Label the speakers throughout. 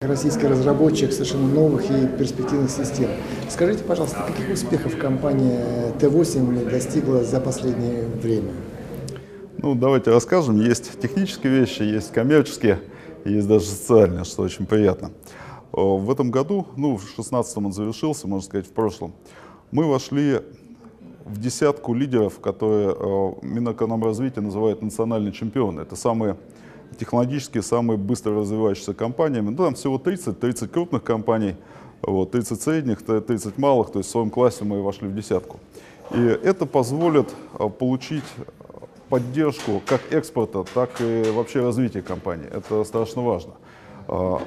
Speaker 1: Российский разработчик совершенно новых и перспективных систем. Скажите, пожалуйста, каких успехов компания Т8 достигла за последнее время?
Speaker 2: Ну, давайте расскажем. Есть технические вещи, есть коммерческие, есть даже социальные, что очень приятно. В этом году, ну, в 2016 он завершился, можно сказать, в прошлом, мы вошли в десятку лидеров, которые Минэкономразвитие называет национальные чемпионы. Это самые технологически самые быстро развивающиеся компаниями. Ну, там всего 30, 30 крупных компаний, вот, 30 средних, 30 малых, то есть в своем классе мы вошли в десятку. И это позволит а, получить поддержку как экспорта, так и вообще развития компании. Это страшно важно. А,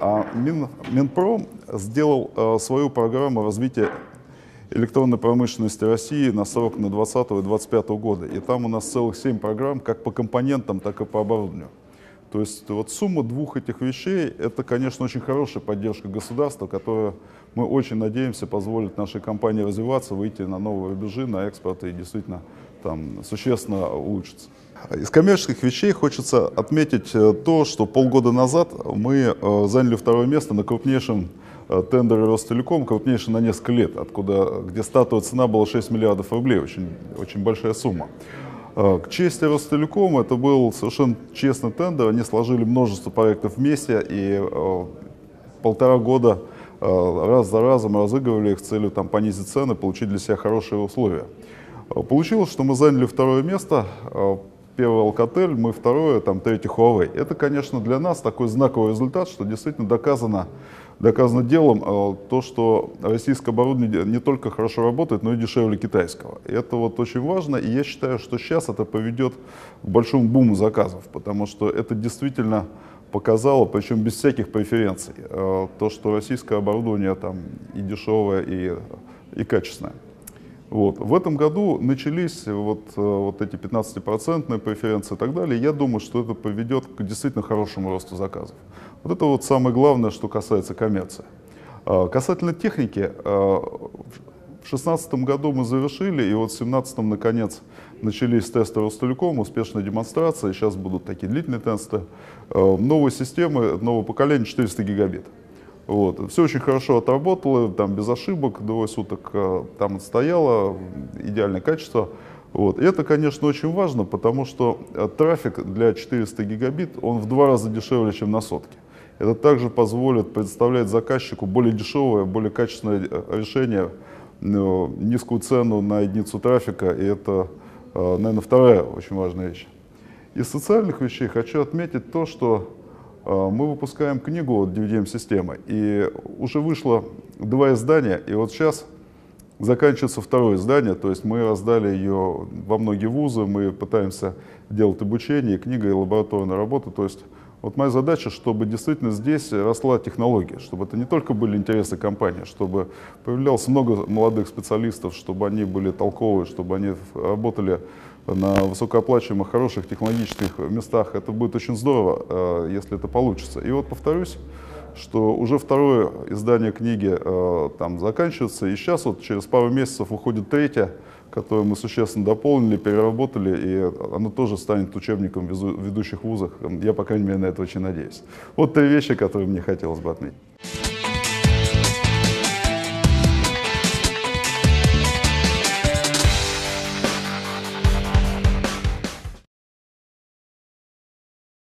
Speaker 2: а Мин, Минпром сделал а, свою программу развития электронной промышленности России на срок на 2020 и 2025 года. И там у нас целых 7 программ, как по компонентам, так и по оборудованию. То есть вот сумма двух этих вещей, это, конечно, очень хорошая поддержка государства, которая, мы очень надеемся, позволит нашей компании развиваться, выйти на новые рубежи, на экспорт и действительно там существенно улучшиться. Из коммерческих вещей хочется отметить э, то, что полгода назад мы э, заняли второе место на крупнейшем э, тендере Ростелеком, крупнейший на несколько лет, откуда, где стартовая цена была 6 миллиардов рублей, очень, очень большая сумма. Э, к чести Ростелекома это был совершенно честный тендер. Они сложили множество проектов вместе и э, полтора года э, раз за разом разыгрывали их с целью там, понизить цены, получить для себя хорошие условия. Получилось, что мы заняли второе место. Первый Alcatel, мы второе, там третий Huawei. Это, конечно, для нас такой знаковый результат, что действительно доказано доказано делом э, то, что российское оборудование не только хорошо работает, но и дешевле китайского. Это вот очень важно, и я считаю, что сейчас это поведет к большому буму заказов, потому что это действительно показало, причем без всяких преференций, э, то, что российское оборудование там и дешевое, и, и качественное. Вот. В этом году начались вот, э, вот эти 15% преференции и так далее. Я думаю, что это поведет к действительно хорошему росту заказов. Вот это вот самое главное, что касается коммерции. А, касательно техники, а, в 2016 году мы завершили, и вот в 2017 наконец начались тесты Ростелеком, успешная демонстрация, сейчас будут такие длительные тесты. А, новые системы, нового поколения 400 гигабит. Вот. Все очень хорошо отработало, там без ошибок, двое суток э, там стояло, идеальное качество. Вот. И это, конечно, очень важно, потому что э, трафик для 400 гигабит, он в два раза дешевле, чем на сотке. Это также позволит предоставлять заказчику более дешевое, более качественное э, решение, низкую цену на единицу трафика, и это, наверное, вторая очень важная вещь. Из социальных вещей хочу отметить то, что мы выпускаем книгу DVDM-системы, и уже вышло два издания, и вот сейчас заканчивается второе издание, то есть мы раздали ее во многие вузы, мы пытаемся делать обучение, книга и лабораторная работа, то есть вот моя задача, чтобы действительно здесь росла технология, чтобы это не только были интересы компании, чтобы появлялось много молодых специалистов, чтобы они были толковые, чтобы они работали на высокооплачиваемых, хороших технологических местах. Это будет очень здорово, э, если это получится. И вот повторюсь, что уже второе издание книги э, там заканчивается, и сейчас вот через пару месяцев выходит третье, которое мы существенно дополнили, переработали, и оно тоже станет учебником в ведущих вузах. Я, по крайней мере, на это очень надеюсь. Вот три вещи, которые мне хотелось бы отметить.